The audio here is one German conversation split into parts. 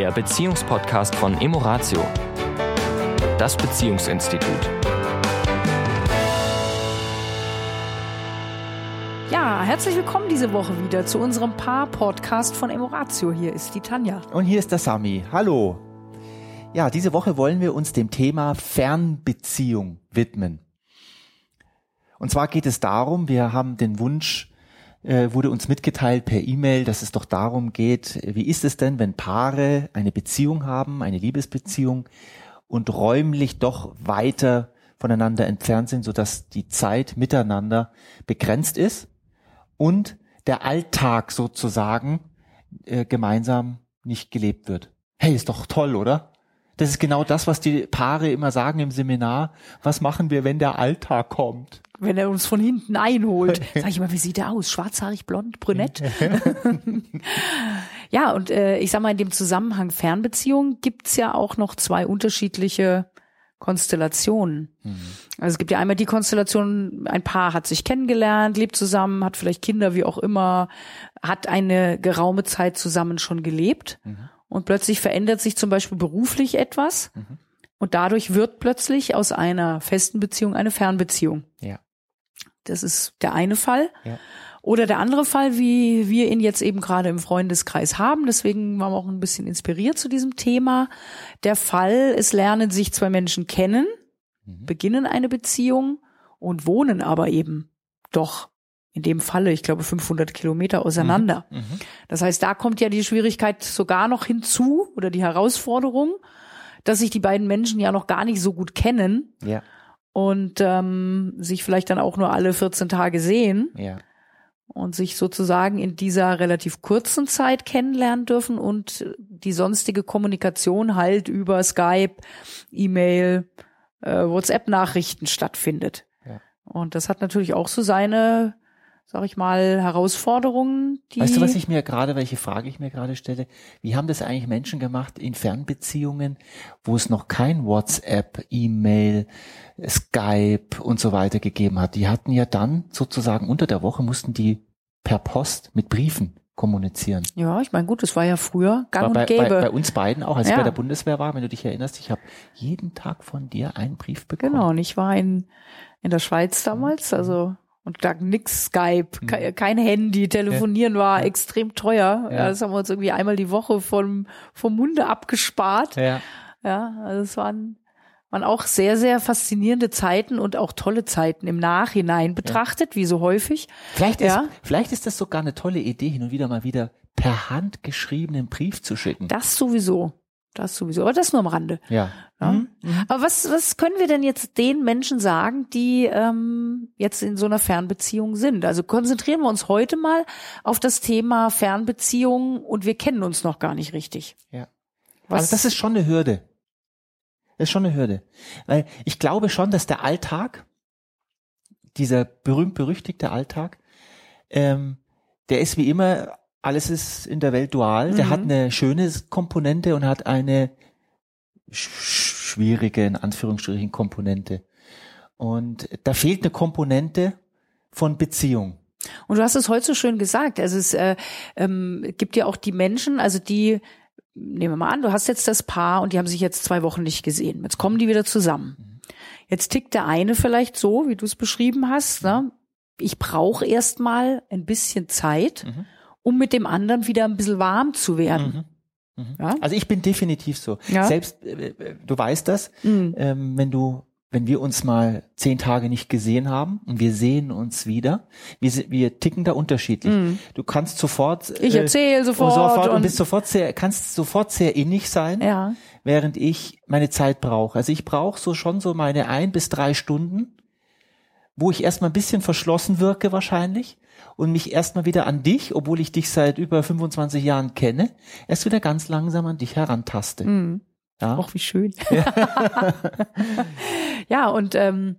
der Beziehungspodcast von Emoratio, das Beziehungsinstitut. Ja, herzlich willkommen diese Woche wieder zu unserem Paar-Podcast von Emoratio. Hier ist die Tanja. Und hier ist der Sami. Hallo. Ja, diese Woche wollen wir uns dem Thema Fernbeziehung widmen. Und zwar geht es darum, wir haben den Wunsch, äh, wurde uns mitgeteilt per E-Mail, dass es doch darum geht, wie ist es denn, wenn Paare eine Beziehung haben, eine Liebesbeziehung und räumlich doch weiter voneinander entfernt sind, sodass die Zeit miteinander begrenzt ist und der Alltag sozusagen äh, gemeinsam nicht gelebt wird. Hey, ist doch toll, oder? Das ist genau das, was die Paare immer sagen im Seminar. Was machen wir, wenn der Alltag kommt? Wenn er uns von hinten einholt. Sag ich mal, wie sieht er aus? Schwarzhaarig, blond, brünett? ja, und äh, ich sag mal, in dem Zusammenhang Fernbeziehung gibt's ja auch noch zwei unterschiedliche Konstellationen. Mhm. Also es gibt ja einmal die Konstellation, ein Paar hat sich kennengelernt, lebt zusammen, hat vielleicht Kinder, wie auch immer, hat eine geraume Zeit zusammen schon gelebt mhm. Und plötzlich verändert sich zum Beispiel beruflich etwas mhm. und dadurch wird plötzlich aus einer festen Beziehung eine Fernbeziehung. Ja. Das ist der eine Fall. Ja. Oder der andere Fall, wie wir ihn jetzt eben gerade im Freundeskreis haben. Deswegen waren wir auch ein bisschen inspiriert zu diesem Thema. Der Fall, es lernen sich zwei Menschen kennen, mhm. beginnen eine Beziehung und wohnen aber eben doch in dem Falle, ich glaube, 500 Kilometer auseinander. Mhm. Mhm. Das heißt, da kommt ja die Schwierigkeit sogar noch hinzu oder die Herausforderung, dass sich die beiden Menschen ja noch gar nicht so gut kennen. Ja. Und ähm, sich vielleicht dann auch nur alle 14 Tage sehen. Ja und sich sozusagen in dieser relativ kurzen Zeit kennenlernen dürfen und die sonstige Kommunikation halt über Skype, E-Mail, äh, WhatsApp-Nachrichten stattfindet. Ja. Und das hat natürlich auch so seine, sag ich mal, Herausforderungen. Die weißt du, was ich mir gerade, welche Frage ich mir gerade stelle? Wie haben das eigentlich Menschen gemacht in Fernbeziehungen, wo es noch kein WhatsApp, E-Mail, Skype und so weiter gegeben hat? Die hatten ja dann sozusagen unter der Woche mussten die per Post mit Briefen kommunizieren. Ja, ich meine, gut, das war ja früher gang war bei, und gäbe. Bei, bei uns beiden auch, als ja. ich bei der Bundeswehr war, wenn du dich erinnerst, ich habe jeden Tag von dir einen Brief bekommen. Genau, und ich war in, in der Schweiz damals, mhm. also und da nix Skype, mhm. kein Handy, telefonieren ja. war ja. extrem teuer. Ja. Das haben wir uns irgendwie einmal die Woche vom, vom Munde abgespart. Ja. Ja, also es waren waren auch sehr, sehr faszinierende Zeiten und auch tolle Zeiten im Nachhinein betrachtet, wie so häufig. Vielleicht, ist, vielleicht ist das sogar eine tolle Idee, hin und wieder mal wieder per Hand geschriebenen Brief zu schicken. Das sowieso. Das sowieso. Aber das nur am Rande. Ja. ja. Mhm. Aber was, was können wir denn jetzt den Menschen sagen, die ähm, jetzt in so einer Fernbeziehung sind? Also konzentrieren wir uns heute mal auf das Thema Fernbeziehung und wir kennen uns noch gar nicht richtig. Ja. Was? Also das ist schon eine Hürde. Das ist schon eine Hürde. Weil ich glaube schon, dass der Alltag, dieser berühmt-berüchtigte Alltag, ähm, der ist wie immer, alles ist in der Welt dual. Mhm. Der hat eine schöne Komponente und hat eine schwierige, in Anführungsstrichen, Komponente. Und da fehlt eine Komponente von Beziehung. Und du hast es heute so schön gesagt. Also es äh, ähm, gibt ja auch die Menschen, also die nehmen wir mal an, du hast jetzt das Paar und die haben sich jetzt zwei Wochen nicht gesehen. Jetzt kommen die wieder zusammen. Jetzt tickt der eine vielleicht so, wie du es beschrieben hast. Ne? Ich brauche erstmal ein bisschen Zeit, mhm. Um mit dem anderen wieder ein bisschen warm zu werden. Mhm. Mhm. Ja? Also ich bin definitiv so. Ja? Selbst, äh, äh du weißt das, mhm. ähm, wenn du wenn wir uns mal zehn Tage nicht gesehen haben und wir sehen uns wieder, wir, wir ticken da unterschiedlich. Mm. Du kannst sofort, ich erzähle sofort, sofort und, und, bist sofort sehr, kannst sofort sehr innig sein, ja. während ich meine Zeit brauche. Also ich brauche so schon so meine ein bis drei Stunden, wo ich erstmal ein bisschen verschlossen wirke wahrscheinlich und mich erstmal wieder an dich, obwohl ich dich seit über 25 Jahren kenne, erst wieder ganz langsam an dich herantaste. Mm. Ja. Auch wie schön. Ja, ja und ähm,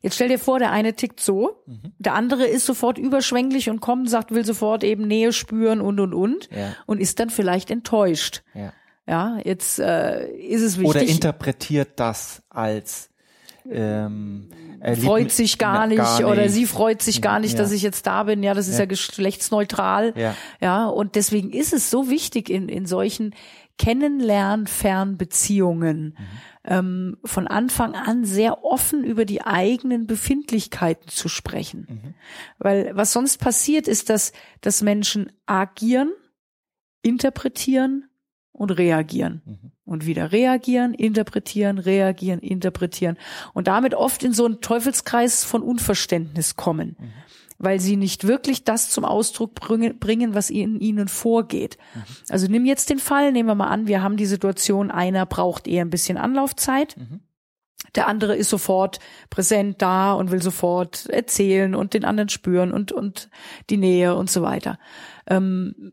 jetzt stell dir vor, der eine tickt so, mhm. der andere ist sofort überschwänglich und kommt, sagt, will sofort eben Nähe spüren und und und ja. und ist dann vielleicht enttäuscht. Ja, ja jetzt äh, ist es wichtig. Oder interpretiert das als ähm, freut sich gar nicht, gar nicht, oder sie freut sich gar nicht, ja. dass ich jetzt da bin. Ja, das ist ja, ja geschlechtsneutral. Ja. ja, und deswegen ist es so wichtig in, in solchen Kennenlern-Fernbeziehungen mhm. ähm, von Anfang an sehr offen über die eigenen Befindlichkeiten zu sprechen. Mhm. Weil was sonst passiert ist, dass, dass Menschen agieren, interpretieren und reagieren. Mhm. Und wieder reagieren, interpretieren, reagieren, interpretieren. Und damit oft in so einen Teufelskreis von Unverständnis kommen. Mhm weil sie nicht wirklich das zum Ausdruck bringen, was in ihnen vorgeht. Mhm. Also nimm jetzt den Fall, nehmen wir mal an, wir haben die Situation, einer braucht eher ein bisschen Anlaufzeit. Mhm. Der andere ist sofort präsent da und will sofort erzählen und den anderen spüren und, und die Nähe und so weiter. Ähm,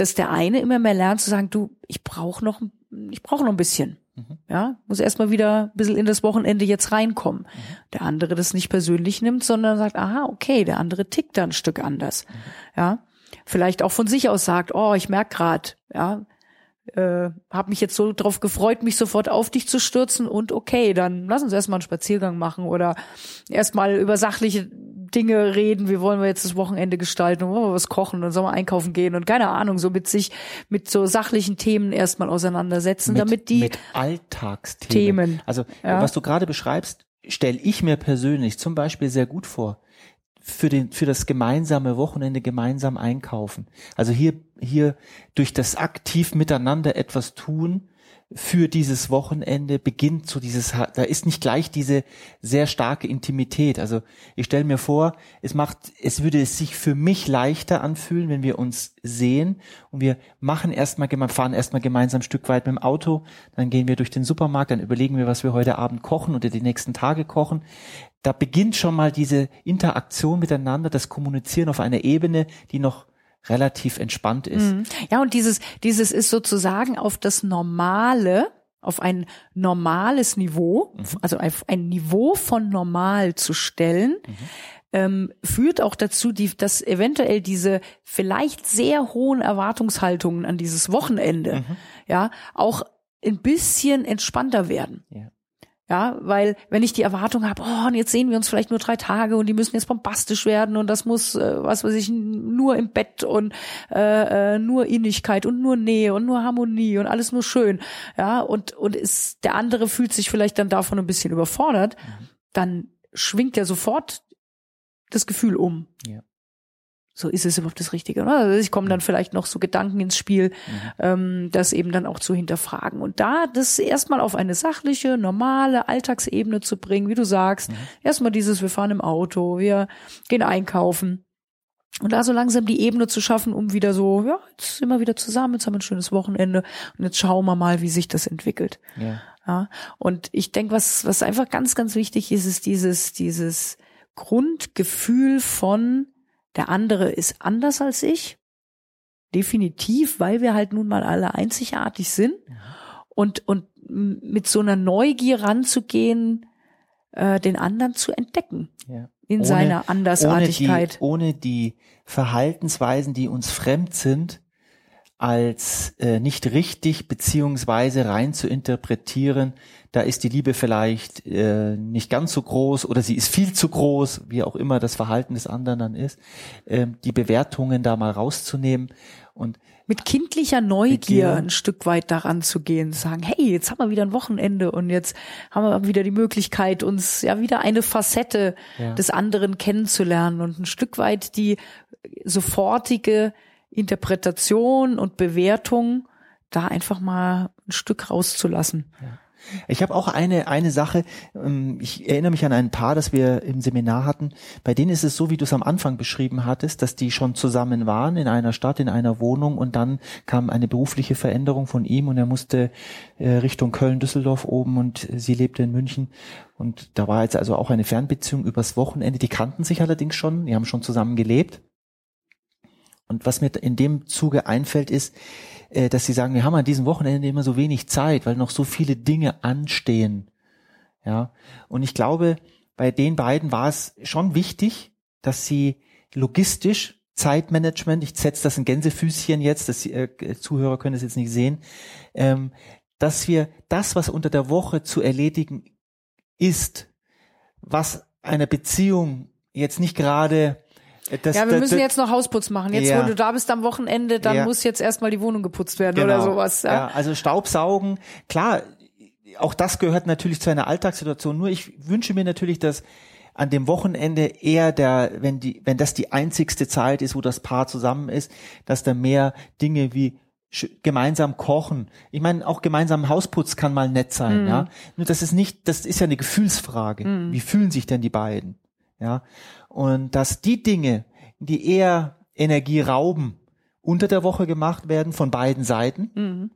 dass der eine immer mehr lernt zu sagen, du, ich brauche noch, ich brauche noch ein bisschen. Mhm. Ja, muss erstmal wieder ein bisschen in das Wochenende jetzt reinkommen. Mhm. Der andere das nicht persönlich nimmt, sondern sagt, aha, okay, der andere tickt da ein Stück anders. Mhm. Ja, vielleicht auch von sich aus sagt, oh, ich merk grad, ja, äh, habe mich jetzt so drauf gefreut, mich sofort auf dich zu stürzen und okay, dann lass uns erstmal einen Spaziergang machen oder erstmal über sachliche Dinge reden, wie wollen wir jetzt das Wochenende gestalten, wollen wir was kochen? Und sollen wir einkaufen gehen und keine Ahnung, so mit sich, mit so sachlichen Themen erstmal auseinandersetzen, mit, damit die mit Alltagsthemen. Themen, also ja. was du gerade beschreibst, stelle ich mir persönlich zum Beispiel sehr gut vor für den für das gemeinsame Wochenende gemeinsam einkaufen. Also hier hier durch das aktiv miteinander etwas tun für dieses Wochenende beginnt so dieses, da ist nicht gleich diese sehr starke Intimität. Also ich stelle mir vor, es macht, es würde es sich für mich leichter anfühlen, wenn wir uns sehen und wir machen erstmal, fahren erstmal gemeinsam ein Stück weit mit dem Auto, dann gehen wir durch den Supermarkt, dann überlegen wir, was wir heute Abend kochen oder die nächsten Tage kochen. Da beginnt schon mal diese Interaktion miteinander, das Kommunizieren auf einer Ebene, die noch relativ entspannt ist. Mhm. Ja, und dieses, dieses ist sozusagen auf das Normale, auf ein normales Niveau, mhm. also auf ein Niveau von normal zu stellen, mhm. ähm, führt auch dazu, die, dass eventuell diese vielleicht sehr hohen Erwartungshaltungen an dieses Wochenende, mhm. ja, auch ein bisschen entspannter werden. Ja. Ja, weil wenn ich die Erwartung habe, oh, und jetzt sehen wir uns vielleicht nur drei Tage und die müssen jetzt bombastisch werden und das muss, äh, was weiß ich, nur im Bett und äh, äh, nur Innigkeit und nur Nähe und nur Harmonie und alles nur schön. Ja, und, und ist, der andere fühlt sich vielleicht dann davon ein bisschen überfordert, mhm. dann schwingt ja sofort das Gefühl um. Ja so ist es überhaupt das Richtige. Oder? Also ich komme dann vielleicht noch so Gedanken ins Spiel, mhm. ähm, das eben dann auch zu hinterfragen. Und da das erstmal auf eine sachliche, normale Alltagsebene zu bringen, wie du sagst, mhm. erstmal dieses, wir fahren im Auto, wir gehen einkaufen. Und da so langsam die Ebene zu schaffen, um wieder so, ja, jetzt sind wir wieder zusammen, jetzt haben wir ein schönes Wochenende und jetzt schauen wir mal, wie sich das entwickelt. Ja. ja und ich denke, was, was einfach ganz, ganz wichtig ist, ist dieses, dieses Grundgefühl von, der andere ist anders als ich. Definitiv, weil wir halt nun mal alle einzigartig sind. Und, und mit so einer Neugier ranzugehen, äh, den anderen zu entdecken. Ja. In ohne, seiner Andersartigkeit. Ohne die, ohne die Verhaltensweisen, die uns fremd sind, als äh, nicht richtig beziehungsweise rein zu interpretieren, da ist die Liebe vielleicht äh, nicht ganz so groß oder sie ist viel zu groß, wie auch immer das Verhalten des anderen dann ist, äh, die Bewertungen da mal rauszunehmen und mit kindlicher Neugier ein Stück weit daran zu gehen, sagen, hey, jetzt haben wir wieder ein Wochenende und jetzt haben wir wieder die Möglichkeit, uns ja wieder eine Facette ja. des anderen kennenzulernen und ein Stück weit die sofortige Interpretation und Bewertung da einfach mal ein Stück rauszulassen. Ja. Ich habe auch eine eine Sache. Ähm, ich erinnere mich an ein Paar, das wir im Seminar hatten. Bei denen ist es so, wie du es am Anfang beschrieben hattest, dass die schon zusammen waren in einer Stadt, in einer Wohnung und dann kam eine berufliche Veränderung von ihm und er musste äh, Richtung Köln-Düsseldorf oben und sie lebte in München und da war jetzt also auch eine Fernbeziehung übers Wochenende. Die kannten sich allerdings schon, die haben schon zusammen gelebt und was mir in dem Zuge einfällt, ist, äh, dass sie sagen, wir haben an diesem Wochenende immer so wenig Zeit, weil noch so viele Dinge anstehen. Ja. Und ich glaube, bei den beiden war es schon wichtig, dass sie logistisch Zeitmanagement, ich setze das in Gänsefüßchen jetzt, dass die äh, Zuhörer können es jetzt nicht sehen, ähm, dass wir das, was unter der Woche zu erledigen ist, was einer Beziehung jetzt nicht gerade Das, ja, wir das, müssen das, jetzt noch Hausputz machen. Jetzt, Ja. wo du da bist am Wochenende, dann Ja. muss jetzt erstmal die Wohnung geputzt werden Genau. oder sowas. Ja. Ja, also Staubsaugen, klar, auch das gehört natürlich zu einer Alltagssituation. Nur ich wünsche mir natürlich, dass an dem Wochenende eher der, wenn die, wenn das die einzigste Zeit ist, wo das Paar zusammen ist, dass da mehr Dinge wie gemeinsam kochen. Ich meine, auch gemeinsam Hausputz kann mal nett sein, ja. Nur das ist nicht, das ist ja eine Gefühlsfrage. Wie fühlen sich denn die beiden? Ja. Und dass die Dinge, die eher Energie rauben, unter der Woche gemacht werden von beiden Seiten. Mhm.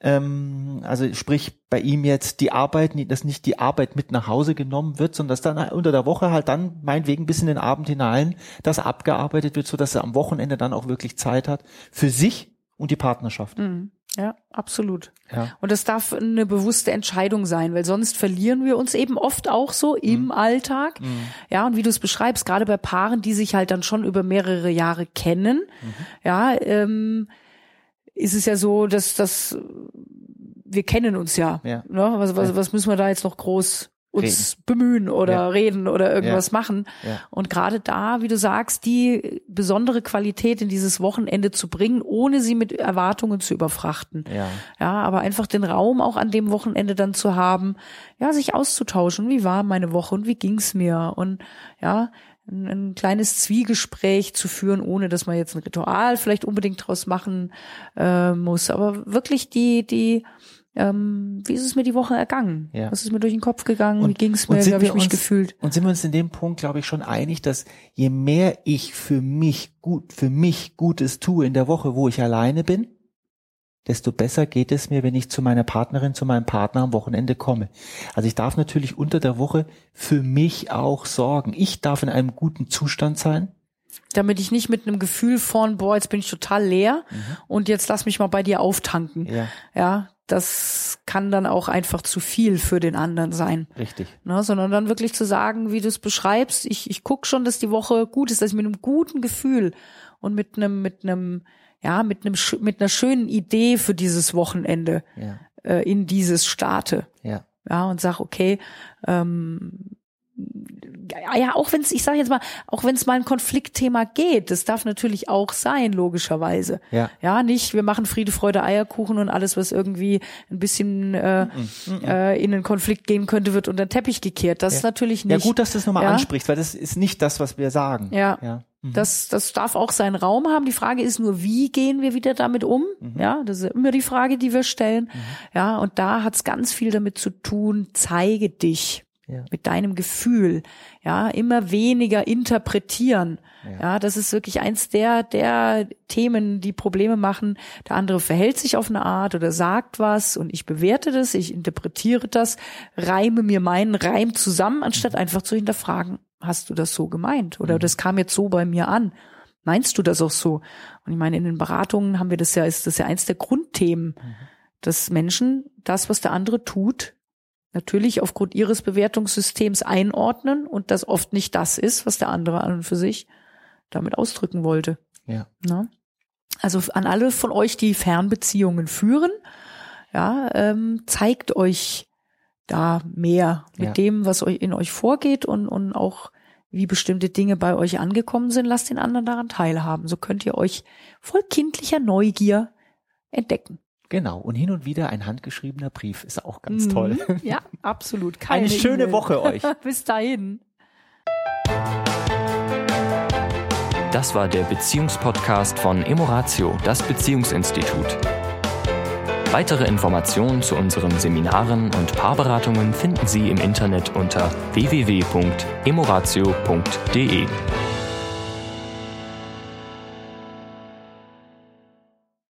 Ähm, also sprich bei ihm jetzt die Arbeit, dass nicht die Arbeit mit nach Hause genommen wird, sondern dass dann unter der Woche halt dann meinetwegen bis in den Abend hinein das abgearbeitet wird, so dass er am Wochenende dann auch wirklich Zeit hat für sich und die Partnerschaft. Mhm. Ja, absolut. Ja. Und das darf eine bewusste Entscheidung sein, weil sonst verlieren wir uns eben oft auch so im Mhm. Alltag. Ja, und wie du es beschreibst, gerade bei Paaren, die sich halt dann schon über mehrere Jahre kennen, Mhm. ja, ähm, ist es ja so, dass dass wir kennen uns ja. Ja. Ne? Was, was, was müssen wir da jetzt noch groß uns bemühen oder Ja. reden oder irgendwas Ja. machen? Ja. Und gerade da, wie du sagst, die besondere Qualität in dieses Wochenende zu bringen, ohne sie mit Erwartungen zu überfrachten. Ja. Ja, aber einfach den Raum auch an dem Wochenende dann zu haben, ja, sich auszutauschen. Wie war meine Woche und wie ging's mir? Und ja, ein, ein kleines Zwiegespräch zu führen, ohne dass man jetzt ein Ritual vielleicht unbedingt draus machen äh, muss. Aber wirklich die, die, ähm, wie ist es mir die Woche ergangen? Ja. Was ist mir durch den Kopf gegangen? wie Und- ging's und mir? Wie habe ich mich uns- gefühlt? Und sind wir uns in dem Punkt, glaube ich, schon einig, dass je mehr ich für mich gut, für mich Gutes tue in der Woche, wo ich alleine bin, desto besser geht es mir, wenn ich zu meiner Partnerin, zu meinem Partner am Wochenende komme. Also ich darf natürlich unter der Woche für mich auch sorgen. Ich darf in einem guten Zustand sein. Damit ich nicht mit einem Gefühl von, boah, jetzt bin ich total leer und jetzt lass mich mal bei dir auftanken. Mhm. Ja, Ja, das kann dann auch einfach zu viel für den anderen sein. richtig. Ne, sondern dann wirklich zu sagen, wie du es beschreibst, ich, ich guck schon, dass die Woche gut ist, dass ich mit einem guten Gefühl und mit einem, mit einem, ja, mit einem, mit einer schönen Idee für dieses Wochenende Ja, äh, in dieses starte. ja, Ja, und sag, okay, ähm, ja, ja, auch wenn es, ich sage jetzt mal, auch wenn es mal ein Konfliktthema geht, das darf natürlich auch sein, logischerweise. ja. Ja, nicht, wir machen Friede, Freude, Eierkuchen und alles, was irgendwie ein bisschen äh, äh, in einen Konflikt gehen könnte, wird unter den Teppich gekehrt. Das Ja. ist natürlich Ja, nicht. gut, dass du es nochmal Ja. ansprichst, weil das ist nicht das, was wir sagen. Ja. ja. Mhm. Das, das darf auch seinen Raum haben. Die Frage ist nur, wie gehen wir wieder damit um? Mhm. Ja, das ist immer die Frage, die wir stellen. Ja, und da hat's ganz viel damit zu tun, zeige dich Ja. mit deinem Gefühl. Ja, immer weniger interpretieren. Ja. Ja. das ist wirklich eins der, der Themen, die Probleme machen. Der andere verhält sich auf eine Art oder sagt was und ich bewerte das, ich interpretiere das, reime mir meinen Reim zusammen, anstatt einfach zu hinterfragen, hast du das so gemeint? Oder das kam jetzt so bei mir an. Meinst du das auch so? Und ich meine, in den Beratungen haben wir das ja, ist das ja eins der Grundthemen, dass Menschen das, was der andere tut, natürlich aufgrund ihres Bewertungssystems einordnen und das oft nicht das ist, was der andere an und für sich damit ausdrücken wollte. Ja. Ne? Also an alle von euch, die Fernbeziehungen führen, ja, ähm, zeigt euch da mehr mit Ja. dem, was euch in euch vorgeht und, und auch wie bestimmte Dinge bei euch angekommen sind, lasst den anderen daran teilhaben. So könnt ihr euch voll kindlicher Neugier entdecken. Genau. Und hin und wieder ein handgeschriebener Brief ist auch ganz Mhm. toll. Ja, absolut. Keine Eine schöne E-Mail. Woche euch. Bis dahin. Das war der Beziehungspodcast von Emoratio, das Beziehungsinstitut. Weitere Informationen zu unseren Seminaren und Paarberatungen finden Sie im Internet unter www.emoratio.de.